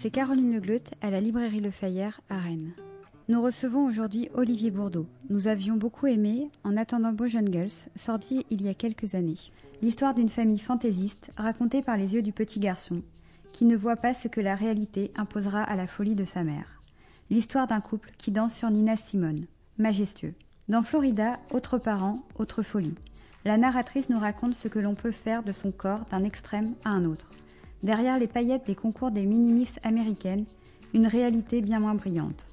c'est Caroline Legleut à la librairie Le Fayère à Rennes. Nous recevons aujourd'hui Olivier Bourdeau. Nous avions beaucoup aimé En attendant Bojan Girls, sorti il y a quelques années. L'histoire d'une famille fantaisiste racontée par les yeux du petit garçon, qui ne voit pas ce que la réalité imposera à la folie de sa mère. L'histoire d'un couple qui danse sur Nina Simone, majestueux. Dans Florida, autre parent, autre folie. La narratrice nous raconte ce que l'on peut faire de son corps d'un extrême à un autre. Derrière les paillettes des concours des minimis américaines, une réalité bien moins brillante.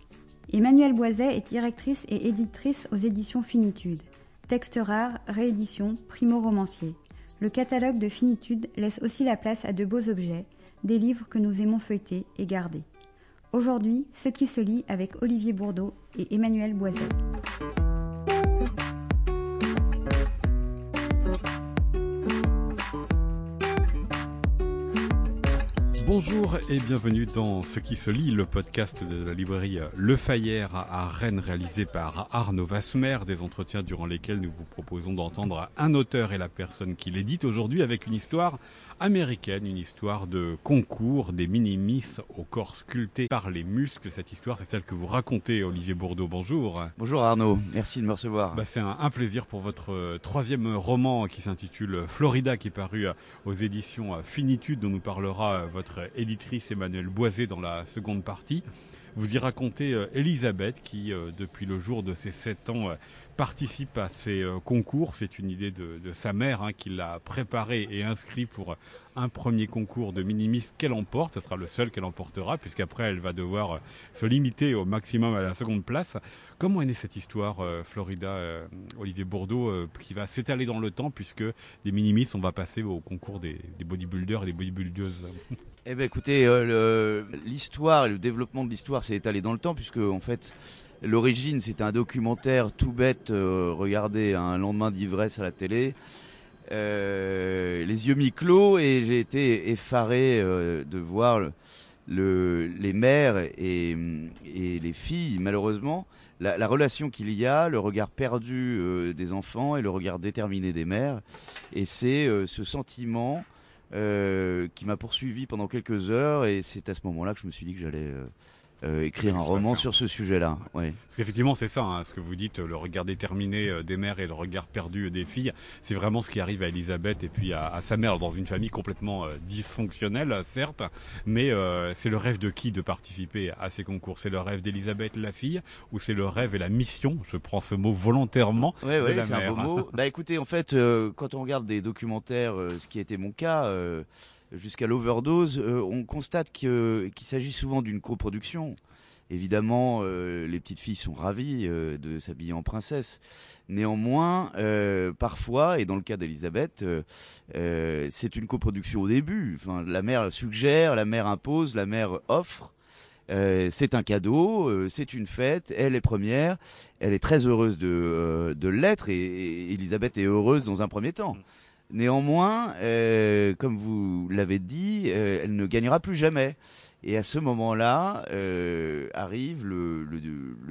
Emmanuelle Boiset est directrice et éditrice aux éditions Finitude. Texte rare, réédition, primo-romancier. Le catalogue de Finitude laisse aussi la place à de beaux objets, des livres que nous aimons feuilleter et garder. Aujourd'hui, ce qui se lit avec Olivier Bourdeau et Emmanuel Boiset. Bonjour et bienvenue dans Ce qui se lit, le podcast de la librairie Le Fayère à Rennes réalisé par Arnaud Vasmer, des entretiens durant lesquels nous vous proposons d'entendre un auteur et la personne qui l'édite. Aujourd'hui avec une histoire américaine, une histoire de concours des mini-miss au corps sculpté par les muscles. Cette histoire, c'est celle que vous racontez, Olivier Bourdeau. Bonjour. Bonjour Arnaud, merci de me recevoir. Bah, c'est un, un, plaisir pour votre euh, troisième roman qui s'intitule Florida, qui est paru euh, aux éditions euh, Finitude, dont nous parlera votre éditrice Emmanuel Boisé dans la seconde partie. Vous y racontez Elisabeth qui, depuis le jour de ses sept ans, participe à ces euh, concours. C'est une idée de, sa mère hein, qui l'a préparé et inscrit pour un premier concours de minimis qu'elle emporte. Ce sera le seul qu'elle emportera, puisqu'après elle va devoir euh, se limiter au maximum à la seconde place. Comment est née cette histoire, euh, Florida, euh, Olivier Bourdeau, euh, qui va s'étaler dans le temps, puisque des minimis, on va passer au concours des, des bodybuilders et des bodybuildeuses? Eh bien écoutez, l'histoire et le développement de l'histoire s'est étalé dans le temps, puisque en fait L'origine, c'est un documentaire tout bête, euh, regardé un lendemain d'ivresse à la télé. Euh, les yeux mi-clos et j'ai été effaré euh, de voir le, le, les mères et, les filles, malheureusement, la, la relation qu'il y a, le regard perdu euh, des enfants et le regard déterminé des mères. Et c'est ce sentiment qui m'a poursuivi pendant quelques heures et c'est à ce moment-là que je me suis dit que j'allais euh, écrire un roman sur ce sujet-là. Ouais. Parce qu'effectivement, c'est ça, hein, ce que vous dites, le regard déterminé euh, des mères et le regard perdu des filles, c'est vraiment ce qui arrive à Elisabeth et puis à, à sa mère dans une famille complètement euh, dysfonctionnelle, certes, mais euh, c'est le rêve de qui de participer à ces concours? C'est le rêve d'Elisabeth, la fille, ou c'est le rêve et la mission, je prends ce mot volontairement, de ouais, c'est un beau mot. bah écoutez, en fait, quand on regarde des documentaires, ce qui été mon cas, jusqu'à l'overdose, euh, on constate qu'il qu s'agit souvent d'une coproduction. Évidemment, euh, les petites filles sont ravies euh, de s'habiller en princesse. Néanmoins, parfois, et dans le cas d'Elisabeth, c'est une coproduction au début. Enfin, la mère suggère, la mère impose, la mère offre. c'est un cadeau, c'est une fête, elle est première, elle est très heureuse de, de l'être et, et Elisabeth est heureuse dans un premier temps. Néanmoins, euh, comme vous l'avez dit, euh, elle ne gagnera plus jamais. Et à ce moment-là, euh, arrive le,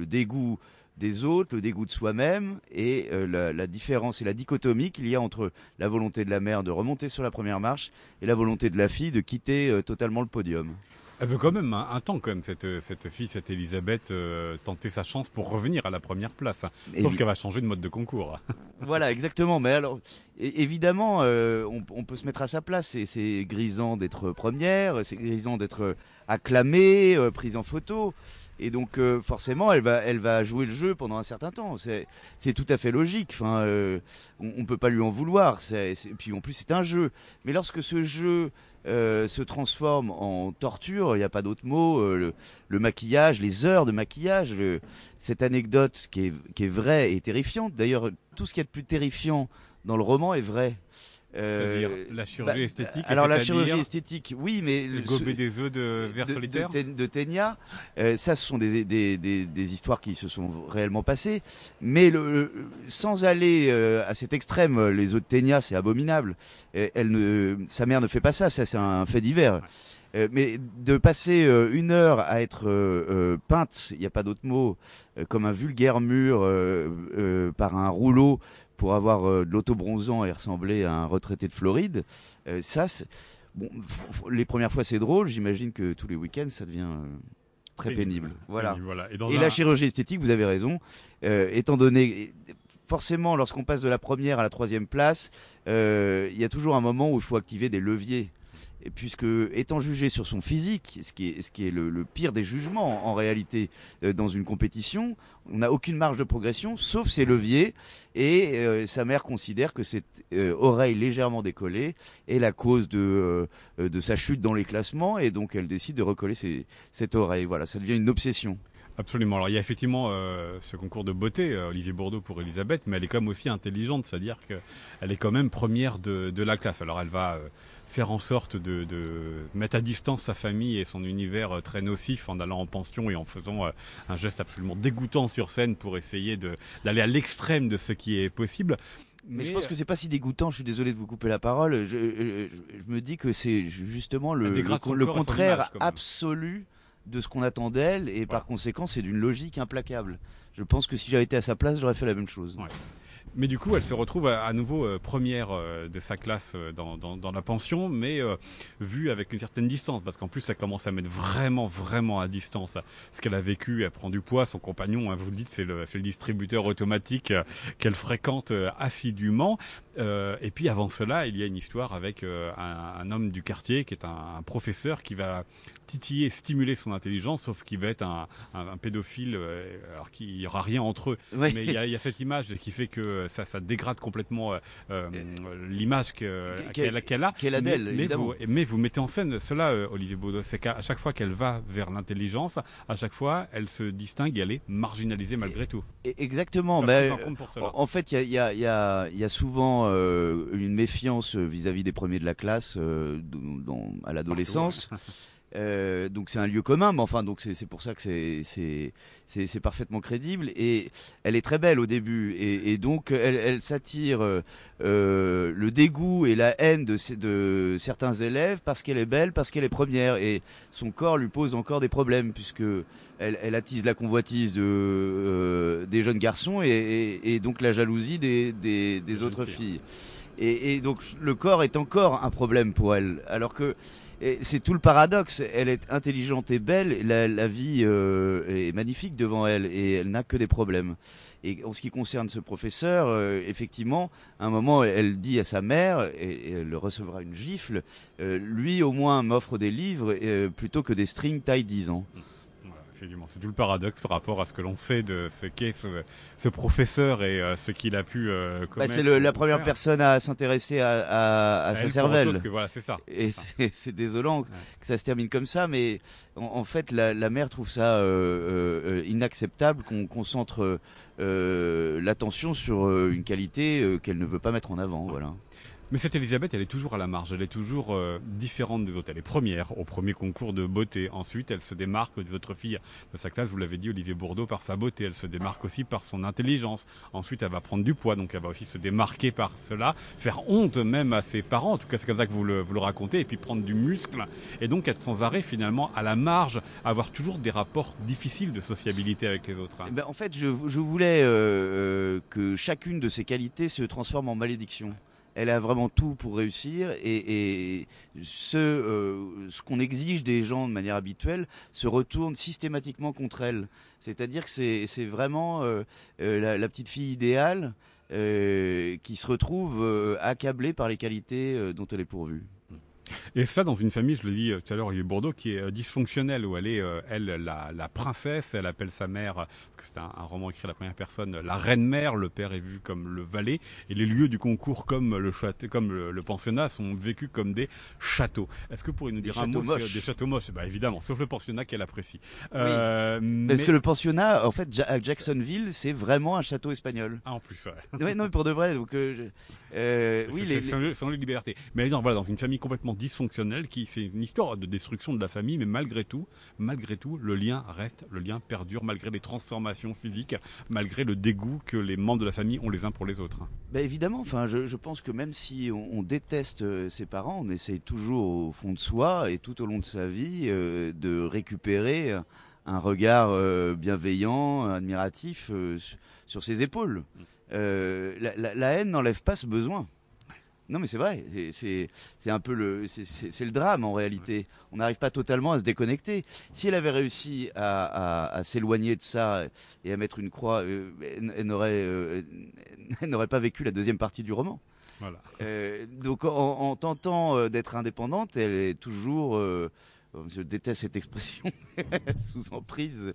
dégoût des autres, le dégoût de soi-même et la, différence et la dichotomie qu'il y a entre la volonté de la mère de remonter sur la première marche et la volonté de la fille de quitter totalement le podium. Elle veut quand même un, un, temps, quand même, cette, cette fille, cette Elisabeth, euh, tenter sa chance pour revenir à la première place. Hein. Sauf qu'elle va changer de mode de concours. voilà, exactement. Mais alors, évidemment, euh, on, on, peut se mettre à sa place. C'est grisant d'être première, c'est grisant d'être acclamée, euh, prise en photo. Et donc euh, forcément, elle va, elle va jouer le jeu pendant un certain temps. C'est tout à fait logique. Enfin, euh, on, on peut pas lui en vouloir. C est, c est, puis en plus, c'est un jeu. Mais lorsque ce jeu euh, se transforme en torture, il n'y a pas d'autre mot. Euh, le, le, maquillage, les heures de maquillage, le, cette anecdote qui est, qui est vraie et terrifiante. D'ailleurs, tout ce qu'il y a de plus terrifiant dans le roman est vrai. C'est-à-dire euh, la chirurgie bah, esthétique. Alors la chirurgie esthétique, oui, mais le gober des œufs de vers solitaire de, Ténia, euh, ça, ce sont des, des, des, des, histoires qui se sont réellement passées. Mais le, le, sans aller euh, à cet extrême, les œufs de Ténia, c'est abominable. Elle ne, sa mère ne fait pas ça, ça c'est un fait divers. Euh, mais de passer euh, une heure à être euh, peinte, il n'y a pas d'autre mot, comme un vulgaire mur par un rouleau pour avoir de l'autobronzant et ressembler à un retraité de Floride, ça, bon, les premières fois c'est drôle, j'imagine que tous les week-ends ça devient très pénible. Voilà. Et, la chirurgie esthétique, vous avez raison, étant donné forcément, lorsqu'on passe de la première à la troisième place, il y a toujours un moment où il faut activer des leviers puisque étant jugé sur son physique, ce qui est, le, pire des jugements en réalité euh, dans une compétition, on n'a aucune marge de progression sauf ses leviers et euh, sa mère considère que cette euh, oreille légèrement décollée est la cause de, sa chute dans les classements et donc elle décide de recoller cette oreille. Voilà, ça devient une obsession. Absolument. Alors il y a effectivement ce concours de beauté, Olivier Bourdeau pour Elisabeth, mais elle est quand même aussi intelligente, c'est-à-dire qu'elle est quand même première de, la classe. Alors elle va faire en sorte de, mettre à distance sa famille et son univers euh, très nocif en allant en pension et en faisant euh, un geste absolument dégoûtant sur scène pour essayer d'aller à l'extrême de ce qui est possible. Mais, je pense que c'est pas si dégoûtant. Je suis désolé de vous couper la parole. Je, me dis que c'est justement le, le, contraire absolu de ce qu'on attend d'elle et par conséquent c'est d'une logique implacable. Je pense que si j'avais été à sa place, j'aurais fait la même chose. Mais du coup, elle se retrouve à, nouveau euh, première euh, de sa classe euh, dans, dans, dans, la pension, mais vue avec une certaine distance, parce qu'en plus, elle commence à mettre vraiment, vraiment à distance ce qu'elle a vécu. Elle prend du poids. Son compagnon, hein, vous le dites, c'est le, le, distributeur automatique qu'elle fréquente assidûment. et puis avant cela, il y a une histoire avec un, un, homme du quartier qui est un, un, professeur qui va titiller, stimuler son intelligence, sauf qu'il va être un, un pédophile, alors qu'il n'y aura rien entre eux. Mais il y, a, il y a cette image qui fait que ça, ça dégrade complètement euh, euh, l'image qu'elle a. Qu'elle a d'elle, mais, vous, mais vous mettez en scène cela, euh, Olivier Baudot, c'est qu'à chaque fois qu'elle va vers l'intelligence, à chaque fois, elle se distingue et elle est marginalisée malgré tout. Exactement. Ben, en, fait, il y a, y, a, y a, souvent une méfiance vis-à-vis des premiers de la classe dans, à l'adolescence. Euh, donc c'est un lieu commun, mais enfin donc c'est pour ça que c'est parfaitement crédible. Et elle est très belle au début. Et, et donc elle, elle s'attire euh, le dégoût et la haine de, de certains élèves parce qu'elle est belle, parce qu'elle est première. Et son corps lui pose encore des problèmes puisque elle, elle attise la convoitise de euh, des jeunes garçons et, et, et, donc la jalousie des des, des autres filles. Et, et donc le corps est encore un problème pour elle. Alors que c'est tout le paradoxe. Elle est intelligente et belle. La, vie euh, est magnifique devant elle et elle n'a que des problèmes. Et en ce qui concerne ce professeur, euh, effectivement, à un moment, elle dit à sa mère, et, elle recevra une gifle, euh, lui au moins m'offre des livres plutôt que des strings taille 10 ans. C'est tout le paradoxe par rapport à ce que l'on sait de ce qu'est ce, professeur et euh, ce qu'il a pu euh, bah, c'est la première personne à s'intéresser à, sa cervelle. voilà, c'est ça. Et c'est désolant que ça se termine comme ça, mais en, fait, la, mère trouve ça euh, inacceptable qu'on concentre l'attention sur une qualité qu'elle ne veut pas mettre en avant. Voilà. Mais cette Elisabeth, elle est toujours à la marge, elle est toujours euh, différente des autres. Elle est première au premier concours de beauté. Ensuite, elle se démarque des autres filles de sa classe, vous l'avez dit, Olivier Bourdeau, par sa beauté. Elle se démarque aussi par son intelligence. Ensuite, elle va prendre du poids, donc elle va aussi se démarquer par cela, faire honte même à ses parents, en tout cas c'est comme ça que vous le, vous le racontez, et puis prendre du muscle, et donc être sans arrêt finalement à la marge, avoir toujours des rapports difficiles de sociabilité avec les autres. Eh ben, en fait, je, je voulais euh, euh, que chacune de ces qualités se transforme en malédiction elle a vraiment tout pour réussir et, ce, euh, ce qu'on exige des gens de manière habituelle se retourne systématiquement contre elle. C'est-à-dire que c'est vraiment euh, euh, la, petite fille idéale qui se retrouve accablée par les qualités dont elle est pourvue. Et ça, dans une famille, je le dis euh, tout à l'heure, il y a Bordeaux, qui est euh, dysfonctionnelle, où elle est, euh, elle, la, la, princesse, elle appelle sa mère, parce que c'est un, roman écrit à la première personne, la reine-mère, le père est vu comme le valet, et les lieux du concours, comme le, château, comme le, pensionnat, sont vécus comme des châteaux. Est-ce que vous pourriez nous dire un mot sur des châteaux moches? Bah évidemment, sauf le pensionnat qu'elle apprécie. Euh, mais... Parce que le pensionnat, en fait, à Jacksonville, c'est vraiment un château espagnol. Ah, en plus, ouais. ouais non, mais pour de vrai, donc... Euh, oui, les, sans, les... libertés. Mais elle est dans, voilà, dans une famille complètement dysfonctionnelle, qui c'est une histoire de destruction de la famille, mais malgré tout, malgré tout, le lien reste, le lien perdure malgré les transformations physiques, malgré le dégoût que les membres de la famille ont les uns pour les autres. Bah évidemment, enfin, je, pense que même si on, déteste euh, ses parents, on essaye toujours au fond de soi et tout au long de sa vie euh, de récupérer un regard euh, bienveillant, admiratif sur ses épaules. La, haine n'enlève pas ce besoin. Non, mais c'est vrai. C'est un peu le, c'est le drame en réalité. On n'arrive pas totalement à se déconnecter. Si elle avait réussi à, s'éloigner de ça et à mettre une croix, euh, elle, euh, n'aurait pas vécu la deuxième partie du roman. Voilà. Euh, donc en, tentant d'être indépendante, elle est toujours je déteste cette expression sous emprise.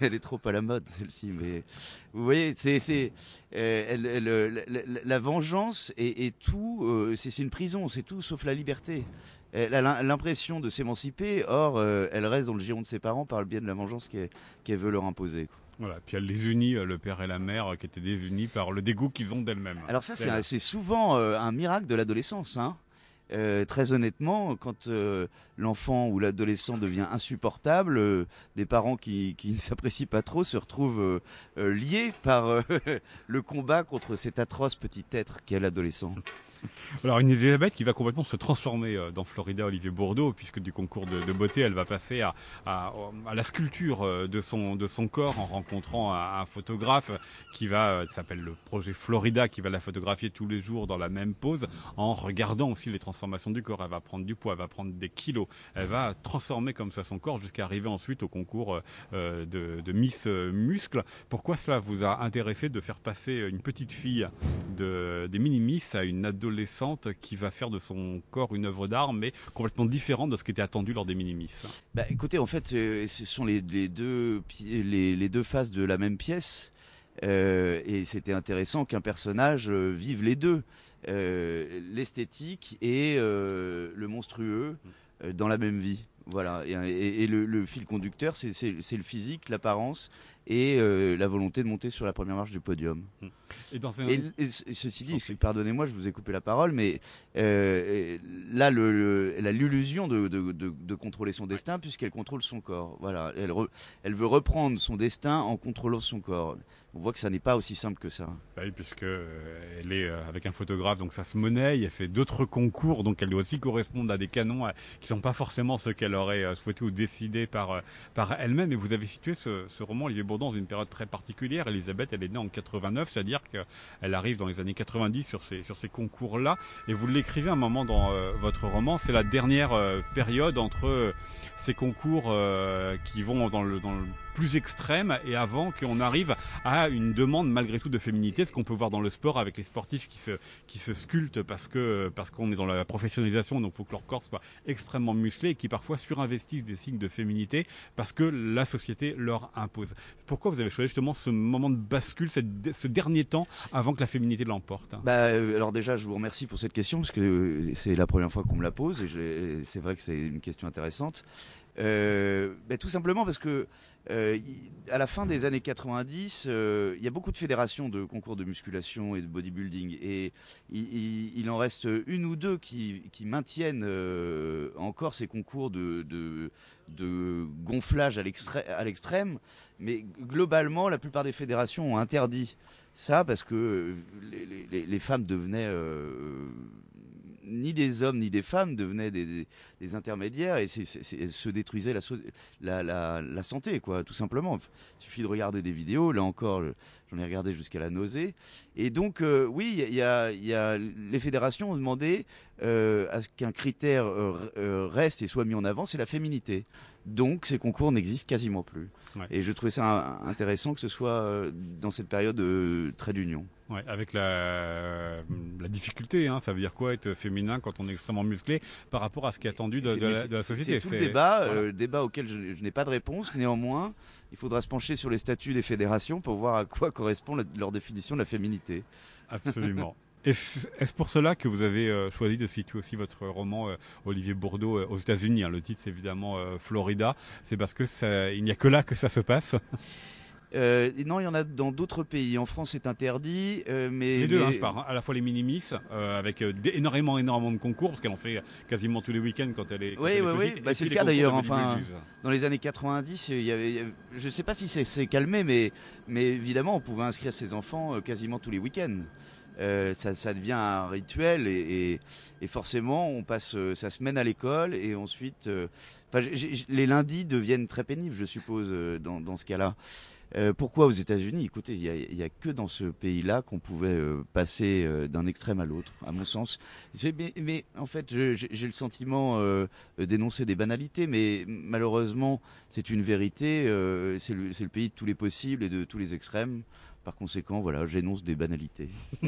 Elle est trop à la mode celle-ci, mais vous voyez, c'est euh, la, vengeance et, tout. Euh, c'est une prison, c'est tout sauf la liberté. Elle a l'impression de s'émanciper, or euh, elle reste dans le giron de ses parents par le biais de la vengeance qu'elle veut leur imposer. Voilà, puis elle les unit, le père et la mère, qui étaient désunis par le dégoût qu'ils ont d'elles-mêmes. Alors ça, c'est souvent un miracle de l'adolescence. Hein euh, très honnêtement, quand euh, l'enfant ou l'adolescent devient insupportable, euh, des parents qui, qui ne s'apprécient pas trop se retrouvent liés par le combat contre cet atroce petit être qu'est l'adolescent. Alors une Elisabeth qui va complètement se transformer euh, dans Florida Olivier Bourdeau, puisque du concours de, beauté, elle va passer à, la sculpture euh, de son, de son corps en rencontrant un, photographe qui va, euh, s'appelle le projet Florida, qui va la photographier tous les jours dans la même pose, en regardant aussi les transformations du corps. Elle va prendre du poids, elle va prendre des kilos, elle va transformer comme ça son corps jusqu'à arriver ensuite au concours de, Miss Muscle. Pourquoi cela vous a intéressé de faire passer une petite fille de, des mini-miss à une ado adolescente qui va faire de son corps une œuvre d'art, mais complètement différente de ce qui était attendu lors des Minimis. Bah, écoutez, en fait, euh, ce sont les, deux, les, deux faces de la même pièce. Euh, et c'était intéressant qu'un personnage euh, vive les deux, l'esthétique et le monstrueux dans la même vie. Voilà. Et, le, fil conducteur, c'est le physique, l'apparence et la volonté de monter sur la première marche du podium. Et, ceci dit, pardonnez-moi, je vous ai coupé la parole, mais euh, là, le, elle a l'illusion de, de, de, contrôler son destin puisqu'elle contrôle son corps. Voilà, elle, elle veut reprendre son destin en contrôlant son corps. On voit que ça n'est pas aussi simple que ça. Bah oui, puisque euh, elle est euh, avec un photographe, donc ça se monnaie. Elle fait d'autres concours, donc elle doit aussi correspondre à des canons qui sont pas forcément ceux qu'elle aurait souhaité ou décidé par par elle-même. Et vous avez situé ce, ce roman Olivier Dans une période très particulière. Elisabeth, elle est née en 89, c'est-à-dire qu'elle arrive dans les années 90 sur ces, concours-là. Et vous l'écrivez un moment dans euh, votre roman, c'est la dernière euh, période entre euh, ces concours qui vont dans le, plus extrême et avant qu'on arrive à une demande malgré tout de féminité, ce qu'on peut voir dans le sport avec les sportifs qui se, qui sculptent parce parce qu'on est dans la professionnalisation, donc il faut que leur corps soit extrêmement musclé et qui parfois surinvestissent des signes de féminité parce que la société leur impose. Pourquoi vous avez choisi justement ce moment de bascule, ce dernier temps avant que la féminité l'emporte? Bah, euh, Alors déjà, je vous remercie pour cette question parce que euh, c'est la première fois qu'on me la pose et c'est vrai que c'est une question intéressante. Euh, ben, tout simplement parce que euh, à la fin des années 90, euh, il y a beaucoup de fédérations de concours de musculation et de bodybuilding et il, en reste une ou deux qui, maintiennent encore ces concours de, gonflage à l'extrême, mais globalement, la plupart des fédérations ont interdit ça parce que les femmes devenaient ni des hommes ni des femmes devenaient des, intermédiaires et se détruisait la, la, santé, quoi, tout simplement. Il suffit de regarder des vidéos, là encore, j'en ai regardé jusqu'à la nausée. Et donc, euh, oui, il y a, les fédérations ont demandé euh, à ce qu'un critère euh, reste et soit mis en avant, c'est la féminité. Donc, ces concours n'existent quasiment plus. Et je trouvais ça intéressant que ce soit dans cette période très d'union. Ouais, avec la, la difficulté, hein, ça veut dire quoi être féminin quand on est extrêmement musclé par rapport à ce qui est attendu de, la, société. C'est tout le débat, euh, débat auquel je, n'ai pas de réponse. Néanmoins, il faudra se pencher sur les statuts des fédérations pour voir à quoi correspond leur définition de la féminité. Absolument. Est-ce pour cela que vous avez euh, choisi de situer aussi votre roman euh, Olivier Bourdeau aux États-Unis hein? Le titre, c'est évidemment Florida. C'est parce que il n'y a que là que ça se passe? Euh, non, il y en a dans d'autres pays. En France, c'est interdit, euh, mais les deux, Hein, je parle. Hein. À la fois les minimis, euh, avec énormément, énormément de concours, parce qu'elle en fait quasiment tous les week-ends quand elle est. oui, oui, oui. Bah, c'est le cas d'ailleurs. Enfin, dans les années 90, il y avait, je ne sais pas si c'est calmé, mais, mais évidemment, on pouvait inscrire ses enfants quasiment tous les week-ends. ça, ça, devient un rituel et, et, forcément on passe sa semaine à l'école et ensuite les lundis deviennent très pénibles je suppose dans, dans ce cas-là Euh, pourquoi aux États-Unis? Écoutez, il n'y a, que dans ce pays-là qu'on pouvait euh, passer euh, d'un extrême à l'autre, à mon sens. Mais, en fait, j'ai le sentiment d'énoncer des banalités, mais malheureusement, c'est une vérité. c'est le, pays de tous les possibles et de tous les extrêmes. Par conséquent, voilà, j'énonce des banalités.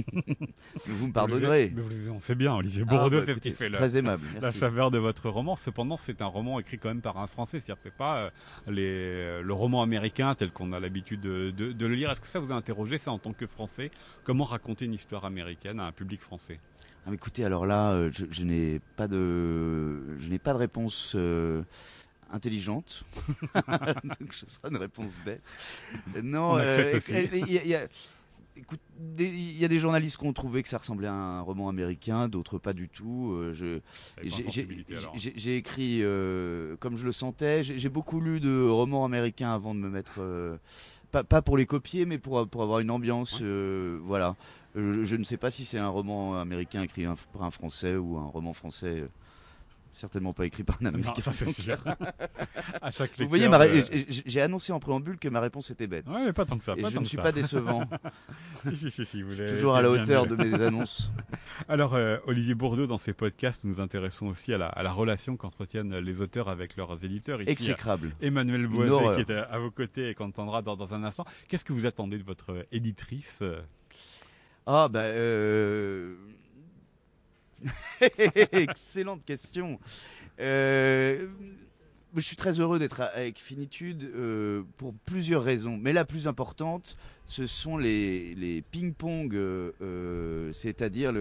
vous me pardonnerez. Mais vous, on sait bien, Olivier Bourdeau, ah, bah, c'est ce qui fait très aimable, la saveur de votre roman. Cependant, c'est un roman écrit quand même par un Français. C'est-à-dire, c'est pas euh, les, le roman américain tel qu'on a l'habitude de, de, le lire. Est-ce que ça vous a interrogé, ça, en tant que Français Comment raconter une histoire américaine à un public français? Ah, écoutez, alors là, euh, je, n'ai pas de, je n'ai pas de réponse euh, intelligente. Donc ce sera une réponse bête. Non, euh, il y, a, Écoute, il y a des journalistes qui ont trouvé que ça ressemblait à un roman américain, d'autres pas du tout. Euh, j'ai écrit euh, comme je le sentais. J'ai beaucoup lu de romans américains avant de me mettre, pas, pas, pour les copier, mais pour, pour avoir une ambiance. voilà. Je, ne sais pas si c'est un roman américain écrit par un français ou un roman français certainement pas écrit par un Américain. ça c'est sûr. à chaque Vous voyez, j'ai annoncé en préambule que ma réponse était bête. Ouais, mais pas tant que ça. Et je ne suis pas décevant. si, si, si, vous Toujours à la hauteur de mes annonces. Alors, euh, Olivier Bourdeau, dans ses podcasts, nous nous intéressons aussi à la, à la relation qu'entretiennent les auteurs avec leurs éditeurs. Ici, Exécrable. Emmanuel Boisé, qui est à, vos côtés et qu'on entendra dans, dans, un instant. Qu'est-ce que vous attendez de votre éditrice? Ah, ben. Euh Excellente question. Euh, je suis très heureux d'être avec Finitude euh, pour plusieurs raisons. Mais la plus importante, ce sont les, ping-pong, euh, c'est-à-dire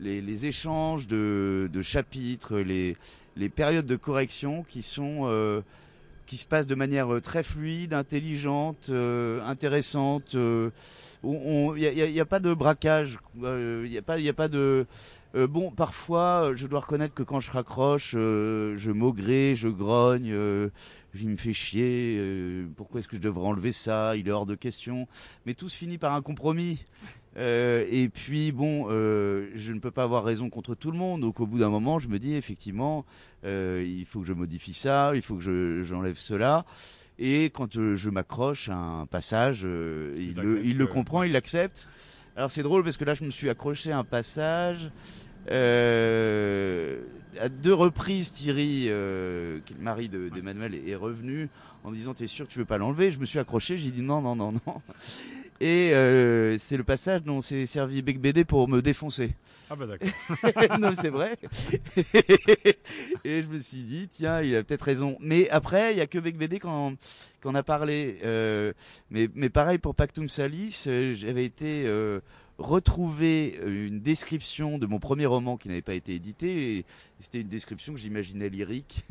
les, échanges de, chapitres, les, périodes de correction qui se passent de manière très fluide, intelligente, intéressante. Il n'y a, pas de braquage, il n'y a pas de euh, bon, parfois, euh, je dois reconnaître que quand je raccroche, euh, je maugrais, je grogne, il me fait chier. pourquoi est-ce que je devrais enlever ça Il est hors de question. Mais tout se finit par un compromis. et puis bon, je ne peux pas avoir raison contre tout le monde. Donc au bout d'un moment, je me dis effectivement, il faut que je modifie ça, il faut que j'enlève cela. Et quand je, m'accroche à un passage, il, le, il le comprend, il l'accepte. Alors c'est drôle parce que là je me suis accroché à un passage. Euh, à deux reprises, Thierry, euh, qui est le mari d'Emmanuel, est, revenu en disant T'es sûr que tu veux pas l'enlever? Je me suis accroché, j'ai dit non, non, non, non. Et euh, c'est le passage dont s'est servi Bec BD pour me défoncer. Ah bah d'accord. non, c'est vrai. et je me suis dit, tiens, il a peut-être raison. Mais après, il y a que Bec BD qu'on a parlé. Euh, mais, mais pareil pour Pactum Salis, euh, j'avais été euh, retrouver une description de mon premier roman qui n'avait pas été édité. C'était une description que j'imaginais lyrique.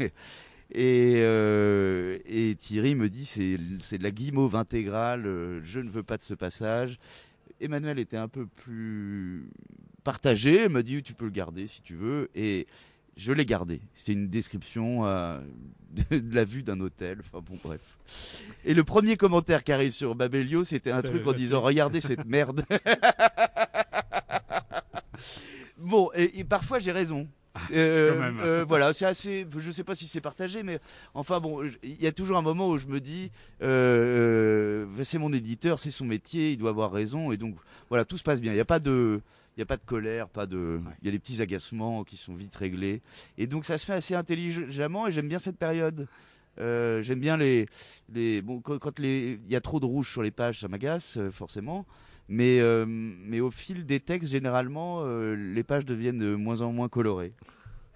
Et, euh, et, Thierry me dit c'est de la guimauve intégrale, euh, je ne veux pas de ce passage. Emmanuel était un peu plus partagé, m'a dit tu peux le garder si tu veux et je l'ai gardé. C'est une description euh, de, la vue d'un hôtel. Enfin bon, bref. Et le premier commentaire qui arrive sur Babelio, c'était un truc en disant Regardez cette merde. bon, et parfois j'ai raison. Euh, euh, voilà, c'est assez. Je sais pas si c'est partagé, mais enfin bon, il y a toujours un moment où je me dis, euh, c'est mon éditeur, c'est son métier, il doit avoir raison, et donc voilà, tout se passe bien. Il n'y a pas de, il y a pas de colère, pas de, il y a des petits agacements qui sont vite réglés, et donc ça se fait assez intelligemment, et j'aime bien cette période. j'aime bien les, les bon quand, les, il y a trop de rouge sur les pages, ça m'agace forcément. Mais, euh, mais au fil des textes, généralement, euh, les pages deviennent de moins en moins colorées.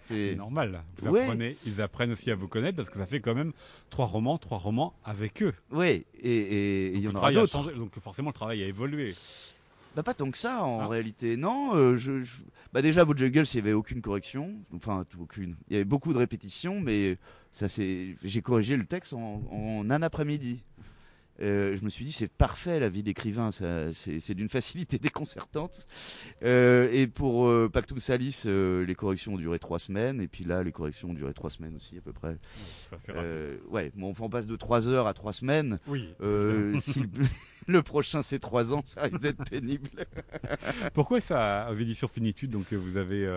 C'est normal. Vous apprenez, ils apprennent aussi à vous connaître parce que ça fait quand même trois romans, trois romans avec eux. Oui, et il y en aura d'autres. Donc forcément, le travail a évolué. Bah pas tant que ça en ah. réalité. Non, euh, je, bah déjà Bojangles, il y avait aucune correction, enfin aucune. Il y avait beaucoup de répétitions, mais ça c'est, j'ai corrigé le texte en, en un après-midi. Euh, je me suis dit c'est parfait la vie d'écrivain, c'est d'une facilité déconcertante. Euh, et pour euh, Pactum Salis, euh, les corrections ont duré trois semaines, et puis là les corrections ont duré trois semaines aussi à peu près. Ça c'est ouais, bon, on passe de trois heures à trois semaines. Oui. si le, prochain c'est trois ans, ça risque d'être pénible. Pourquoi ça aux éditions Finitude donc vous avez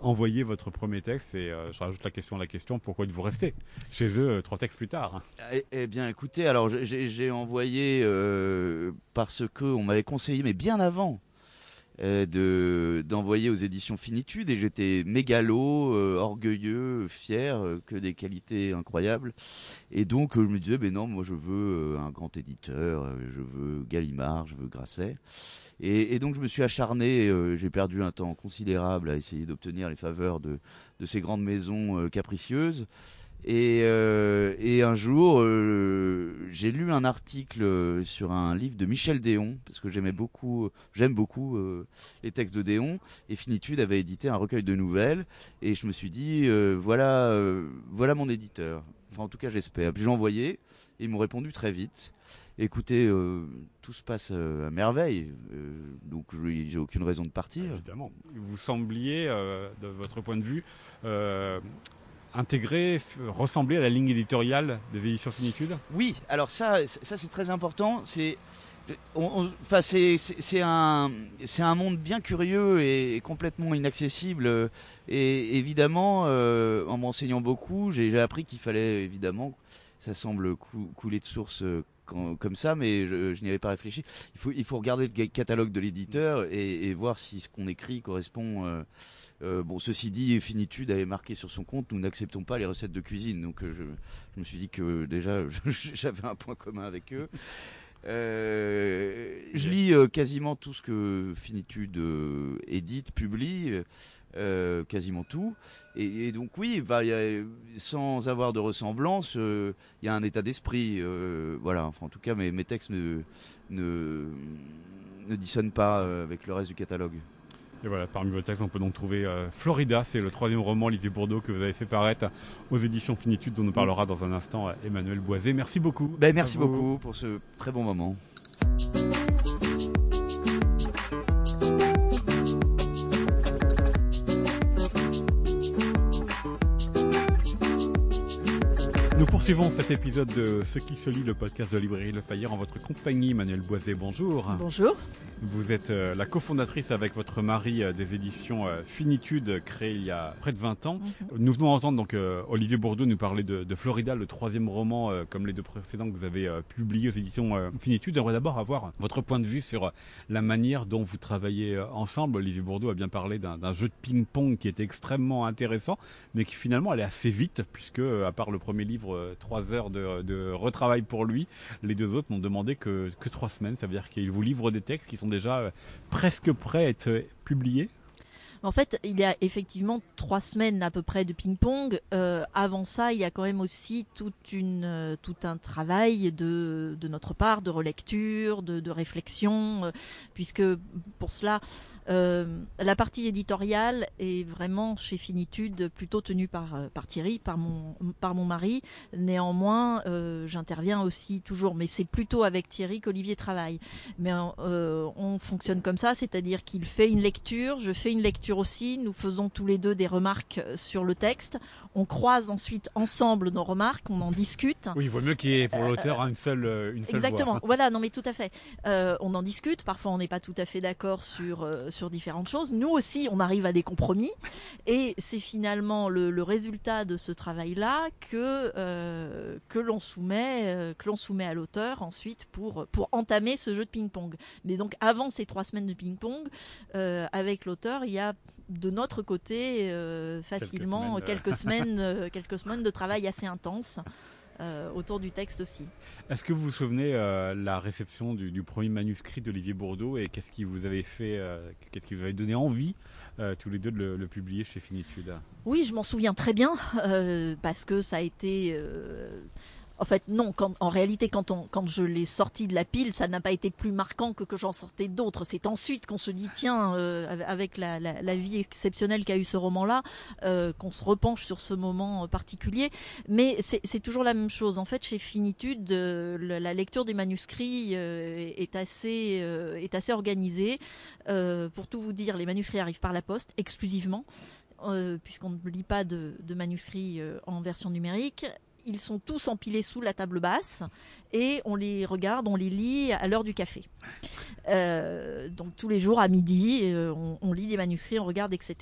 envoyé votre premier texte Et je rajoute la question à la question pourquoi êtes-vous resté chez eux trois textes plus tard? Eh, eh, bien, écoutez, alors j'ai envoyé parce que on m'avait conseillé, mais bien avant euh, de d'envoyer aux éditions Finitude et j'étais mégalo, euh, orgueilleux, fier, euh, que des qualités incroyables. Et donc je me disais, ben non, moi je veux un grand éditeur, je veux Gallimard, je veux Grasset. Et, donc je me suis acharné, j'ai perdu un temps considérable à essayer d'obtenir les faveurs de, de ces grandes maisons capricieuses. Et, euh, et, un jour, euh, j'ai lu un article sur un livre de Michel Déon, parce que j'aimais beaucoup, j'aime beaucoup euh, les textes de Déon, et Finitude avait édité un recueil de nouvelles, et je me suis dit, voilà, voilà mon éditeur. Enfin, en tout cas, j'espère. Puis j'ai envoyé, et ils m'ont répondu très vite. Écoutez, tout se passe à merveille, donc j'ai aucune raison de partir. Évidemment. Vous sembliez, de votre point de vue, intégrer, ressembler à la ligne éditoriale des éditions Finitude? Oui, alors ça, c'est très important. C'est un monde bien curieux et complètement inaccessible. Et évidemment, euh, en m'enseignant beaucoup, j'ai appris qu'il fallait évidemment, ça semble couler de source euh, comme ça, mais je, n'y avais pas réfléchi. Il faut, il faut regarder le catalogue de l'éditeur et, voir si ce qu'on écrit correspond. Euh, euh, bon, ceci dit, Finitude avait marqué sur son compte, nous n'acceptons pas les recettes de cuisine. Donc euh, je, me suis dit que déjà j'avais un point commun avec eux. je lis quasiment tout ce que Finitude édite, publie. Euh, quasiment tout. Et, donc oui, va, sans avoir de ressemblance, euh, il y a un état d'esprit. Euh, voilà, enfin, en tout cas, mes, mes textes ne, ne, ne dissonnent pas avec le reste du catalogue. Et voilà, parmi vos textes, on peut donc trouver Florida, c'est le troisième roman Olivier Bourdeau que vous avez fait paraître aux éditions Finitude, dont nous parlera dans un instant Emmanuel Boisé. Merci beaucoup. Ben, merci beaucoup pour ce très bon moment. Poursuivons cet épisode de Ce qui se lit, le podcast de librairie Le Fayeur en votre compagnie. Manuel Boisé, bonjour. Bonjour. Vous êtes euh, la cofondatrice avec votre mari euh, des éditions euh, Finitude, créées il y a près de 20 ans. Mhm. Nous venons d'entendre donc Olivier Bourdeau nous parler de, Florida, le troisième roman, comme les deux précédents que vous avez publiés aux éditions Finitude. J'aimerais d'abord avoir votre point de vue sur la manière dont vous travaillez ensemble. Olivier Bourdeau a bien parlé d'un jeu de ping-pong qui était extrêmement intéressant, mais qui finalement allait assez vite, puisque à part le premier livre trois heures de, retravail pour lui. Les deux autres n'ont demandé que, trois semaines. Ça veut dire qu'il vous livre des textes qui sont déjà euh, presque prêts à être publiés. En fait, il y a effectivement trois semaines à peu près de ping-pong. Euh, avant ça, il y a quand même aussi toute une, euh, tout un travail de, de notre part, de relecture, de, de réflexion, euh, puisque pour cela, la partie éditoriale est vraiment chez Finitude plutôt tenue par, par Thierry, par mon, par mon mari. Néanmoins, j'interviens aussi toujours, mais c'est plutôt avec Thierry qu'Olivier travaille. Mais on fonctionne comme ça, c'est-à-dire qu'il fait une lecture, je fais une lecture aussi. Nous faisons tous les deux des remarques euh, sur le texte. On croise ensuite ensemble nos remarques, on en discute. Oui, il vaut mieux qu'il y ait pour l'auteur une seule, euh, une seule Exactement. Voilà, non mais tout à fait. Euh, on en discute. Parfois, on n'est pas tout à fait d'accord sur sur différentes choses. Nous aussi, on arrive à des compromis. Et c'est finalement le, le, résultat de ce travail-là que que l'on soumet que l'on soumet à l'auteur ensuite pour pour entamer ce jeu de ping-pong. Mais donc avant ces trois semaines de ping-pong, avec l'auteur, il y a de notre côté euh, facilement quelques semaines, euh, quelques semaines, de travail assez intense. Euh, autour du texte aussi. Est-ce que vous vous souvenez la réception du, premier manuscrit d'Olivier Bourdeau et qu'est-ce qui vous avait fait, qu'est-ce qui vous avait donné envie tous les deux de le, le publier chez Finitude? Oui, je m'en souviens très bien parce que ça a été en fait, non. en réalité, quand, on, quand je l'ai sorti de la pile, ça n'a pas été plus marquant que que j'en sortais d'autres. C'est ensuite qu'on se dit, tiens, euh, avec la, vie exceptionnelle qu'a eu ce roman-là, euh, qu'on se repenche sur ce moment particulier. Mais c'est toujours la même chose. En fait, chez Finitude, euh, la, lecture des manuscrits est assez est assez organisée. pour tout vous dire, les manuscrits arrivent par la poste exclusivement. puisqu'on ne lit pas de manuscrits en version numérique ils sont tous empilés sous la table basse et on les regarde, on les lit à l'heure du café. Euh, donc tous les jours à midi, euh, on, lit des manuscrits, on regarde, etc.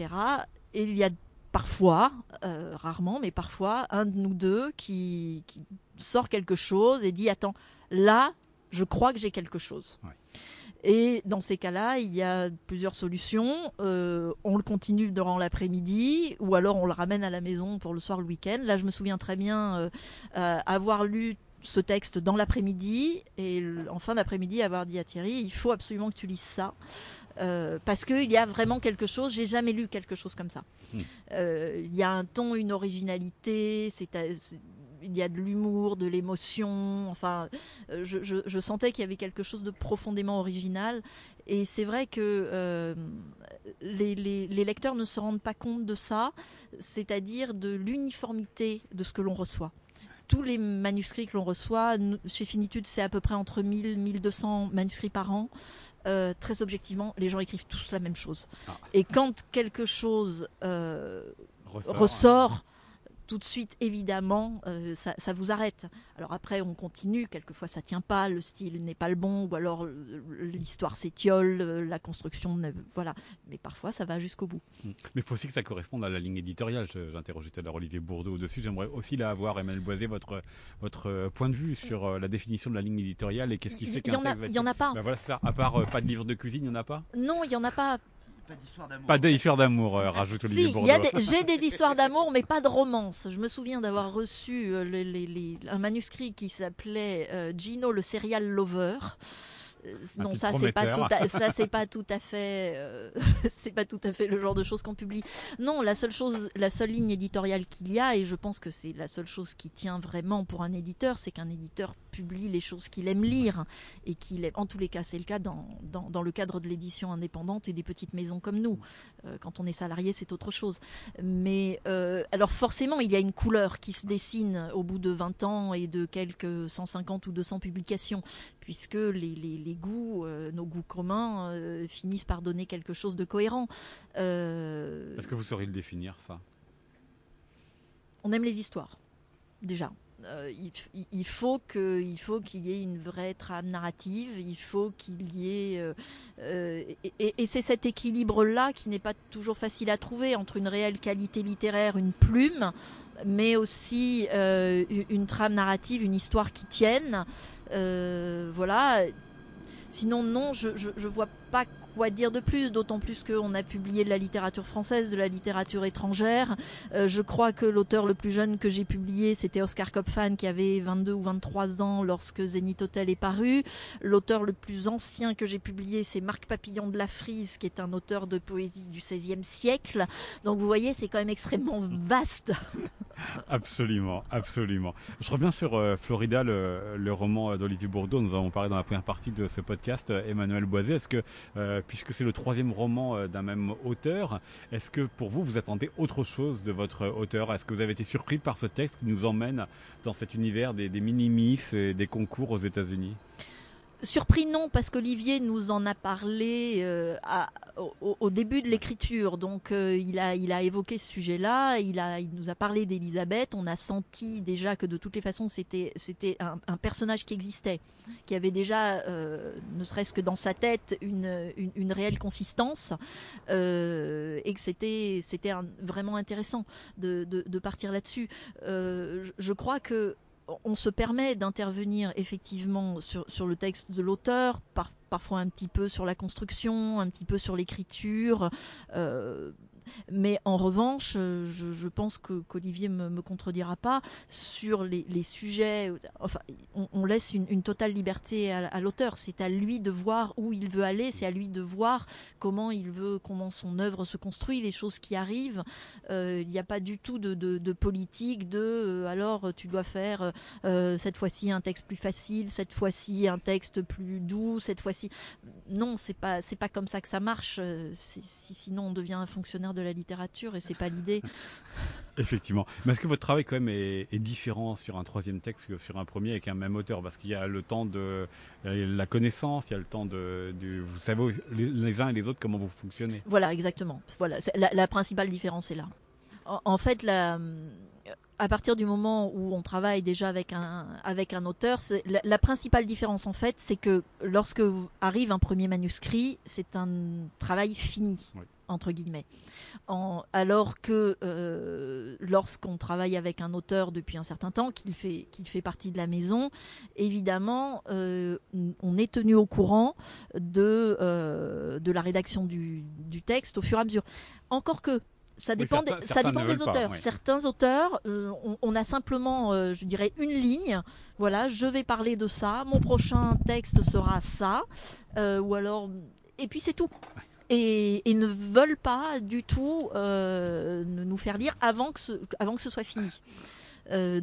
et il y a parfois, euh, rarement, mais parfois, un de nous deux qui, qui, sort quelque chose et dit Attends, là, je crois que j'ai quelque chose. Et dans ces cas-là, il y a plusieurs solutions. Euh, on le continue durant l'après-midi, ou alors on le ramène à la maison pour le soir, le week-end. Là, je me souviens très bien euh, euh, avoir lu ce texte dans l'après-midi et en fin d'après-midi avoir dit à Thierry il faut absolument que tu lises ça euh, parce qu'il y a vraiment quelque chose j'ai jamais lu quelque chose comme ça Mm. Euh, il y a un ton une originalité c'est il y a de l'humour, de l'émotion. Enfin, euh, je, je, je sentais qu'il y avait quelque chose de profondément original. Et c'est vrai que euh, les, les, les, lecteurs ne se rendent pas compte de ça, c'est-à-dire de l'uniformité de ce que l'on reçoit. Tous les manuscrits que l'on reçoit, chez Finitude, c'est à peu près entre 1000 et 1200 manuscrits par an. Euh, très objectivement, les gens écrivent tous la même chose. Ah. Et quand quelque chose euh, ressort, ressort tout de suite, évidemment, euh, ça, ça, vous arrête. Alors après, on continue. Quelquefois, ça tient pas, le style n'est pas le bon, ou alors l'histoire s'étiole, la construction, voilà. Mais parfois, ça va jusqu'au bout. Mais il faut aussi que ça corresponde à la ligne éditoriale. J'interrogeais tout à l'heure Olivier Bourdeau au-dessus. J'aimerais aussi là avoir, Emmanuel Boisé, votre, votre point de vue sur la définition de la ligne éditoriale et qu'est-ce qui fait qu'un texte Il y en a pas. Ben voilà, ça. À part euh, pas de livre de cuisine, il n'y en a pas? Non, il y en a pas. Pas d'histoire d'amour. Pas d'histoire d'amour, euh, rajoute Olivier si, Bourdeau. J'ai des histoires d'amour, mais pas de romance. Je me souviens d'avoir reçu euh, les, les, les, un manuscrit qui s'appelait euh, Gino le serial lover. Non, ça c'est pas tout à, ça c'est pas tout à fait euh, c'est pas tout à fait le genre de choses qu'on publie. Non, la seule chose la seule ligne éditoriale qu'il y a et je pense que c'est la seule chose qui tient vraiment pour un éditeur, c'est qu'un éditeur publie les choses qu'il aime lire et qu'il aime en tous les cas, c'est le cas dans, dans, dans le cadre de l'édition indépendante et des petites maisons comme nous. Euh, quand on est salarié, c'est autre chose. Mais euh, alors forcément, il y a une couleur qui se dessine au bout de 20 ans et de quelques 150 ou 200 publications puisque les, les, les goûts, euh, nos goûts communs, finissent par donner quelque chose de cohérent. Est-ce que vous sauriez le définir, ça? On aime les histoires, déjà. Euh, il, faut faut qu'il y ait une vraie trame narrative. Il faut qu'il y ait euh, euh, et, c'est cet équilibre-là qui n'est pas toujours facile à trouver entre une réelle qualité littéraire, une plume, mais aussi une trame narrative, une histoire qui tienne. Voilà. Sinon, non, je, je, je vois pas quoi dire de plus, d'autant plus qu'on a publié de la littérature française, de la littérature étrangère. Euh, je crois que l'auteur le plus jeune que j'ai publié, c'était Oscar Kopfan, qui avait 22 ou 23 ans lorsque Zenith Hotel est paru. L'auteur le plus ancien que j'ai publié, c'est Marc Papillon de la Frise, qui est un auteur de poésie du XVIe siècle. Donc vous voyez, c'est quand même extrêmement vaste. absolument, absolument. Je reviens sur euh, Florida, le, le roman d'Olivier Bourdeau. Nous avons parlé dans la première partie de ce podcast. Emmanuel Boisé, est-ce que euh, puisque c'est le troisième roman euh, d'un même auteur, est-ce que pour vous, vous attendez autre chose de votre auteur? Est-ce que vous avez été surpris par ce texte qui nous emmène dans cet univers des, des mini-miss et des concours aux États-Unis? Surpris non, parce qu'Olivier nous en a parlé euh, au, début de l'écriture, donc euh, il, a, il a évoqué ce sujet-là, il, il nous a parlé d'Elisabeth, on a senti déjà que de toutes les façons c'était, un, personnage qui existait, qui avait déjà, euh, ne serait-ce que dans sa tête, une, une, réelle consistance, et que c'était, vraiment intéressant de, de, partir là-dessus. Je crois que on se permet d'intervenir effectivement sur, le texte de l'auteur, par, parfois un petit peu sur la construction, un petit peu sur l'écriture. Euh, mais en revanche, je, je pense que qu'Olivier me, me contredira pas sur les, sujets. Enfin, on, laisse une, totale liberté à, l'auteur. C'est à lui de voir où il veut aller. C'est à lui de voir comment il veut, comment son œuvre se construit, les choses qui arrivent. Euh, il n'y a pas du tout de, politique. De euh, alors tu dois faire euh, cette fois-ci un texte plus facile, cette fois-ci un texte plus doux, cette fois-ci. Non, c'est pas c'est pas comme ça que ça marche. Si, sinon on devient un fonctionnaire de la littérature et c'est pas l'idée. Effectivement. Mais est-ce que votre travail quand même est, est, différent sur un troisième texte que sur un premier avec un même auteur? Parce qu'il y a le temps de la connaissance, il y a le temps de, du, vous savez les uns et les autres comment vous fonctionnez. Voilà, exactement. Voilà, la, la principale différence est là. en, fait, la, à partir du moment où on travaille déjà avec un avec un auteur, la, la, principale différence en fait, c'est que lorsque arrive un premier manuscrit, c'est un travail fini. entre guillemets. En, alors que euh, lorsqu'on travaille avec un auteur depuis un certain temps, qu'il fait, qu'il fait partie de la maison, évidemment, euh, on est tenu au courant de, euh, de la rédaction du, du texte au fur et à mesure. Encore que ça dépend, des, ça dépend des auteurs. Certains auteurs, euh, on, a simplement, euh, je dirais, une ligne. Voilà, je vais parler de ça. Mon prochain texte sera ça. Euh, ou alors, et puis c'est tout. Et, et, ne veulent pas du tout nous faire lire avant que ce, avant que ce soit fini. Euh,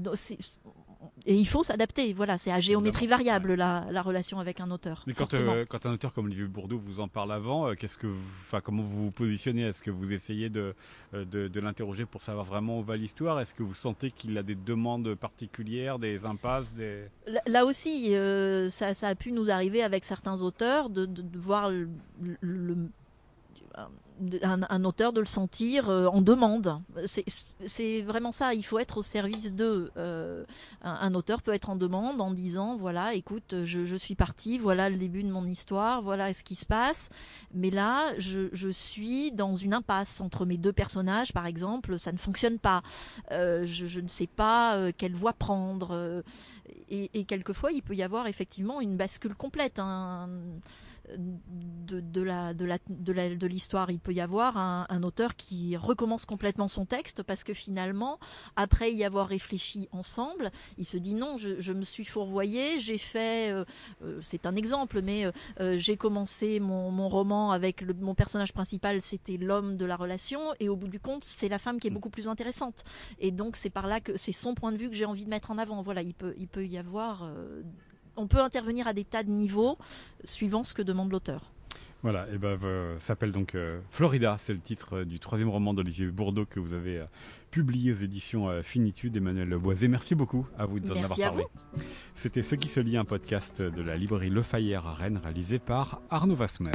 et il faut s'adapter. Voilà, c'est à géométrie variable la, la, relation avec un auteur. Mais quand, euh, quand un auteur comme Olivier Bourdeau vous en parle avant, euh, qu'est-ce que, enfin, comment vous vous positionnez? Est-ce que vous essayez de, euh, de, de l'interroger pour savoir vraiment où va l'histoire? Est-ce que vous sentez qu'il a des demandes particulières, des impasses des... Là, aussi, ça, ça, a pu nous arriver avec certains auteurs de, de, de voir le, le un, auteur de le sentir euh, en demande. C'est vraiment ça. Il faut être au service de. Euh, un, auteur peut être en demande en disant voilà, écoute, je, suis parti, voilà le début de mon histoire, voilà ce qui se passe. Mais là, je, suis dans une impasse entre mes deux personnages, par exemple. Ça ne fonctionne pas. Euh, je, ne sais pas quelle voie prendre. Et, quelquefois, il peut y avoir effectivement une bascule complète. De, de, la, de, la, de, l'histoire. Il peut y avoir un, auteur qui recommence complètement son texte parce que finalement, après y avoir réfléchi ensemble, il se dit non, je, me suis fourvoyé, j'ai fait, euh, euh, c'est un exemple, mais euh, j'ai commencé mon, mon, roman avec le, mon personnage principal, c'était l'homme de la relation, et au bout du compte, c'est la femme qui est beaucoup plus intéressante. Et donc c'est par là que c'est son point de vue que j'ai envie de mettre en avant. Voilà, il peut, il peut y avoir on peut intervenir à des tas de niveaux suivant ce que demande l'auteur. Voilà, et ben euh, s'appelle donc euh, Florida, c'est le titre euh, du troisième roman d'Olivier Bourdeau que vous avez publié aux éditions Finitude. Emmanuel Boisé, merci beaucoup à vous de nous avoir parlé. C'était Ce qui se lit, un podcast de la librairie Le Fayère à Rennes, réalisé par Arnaud Vasmer.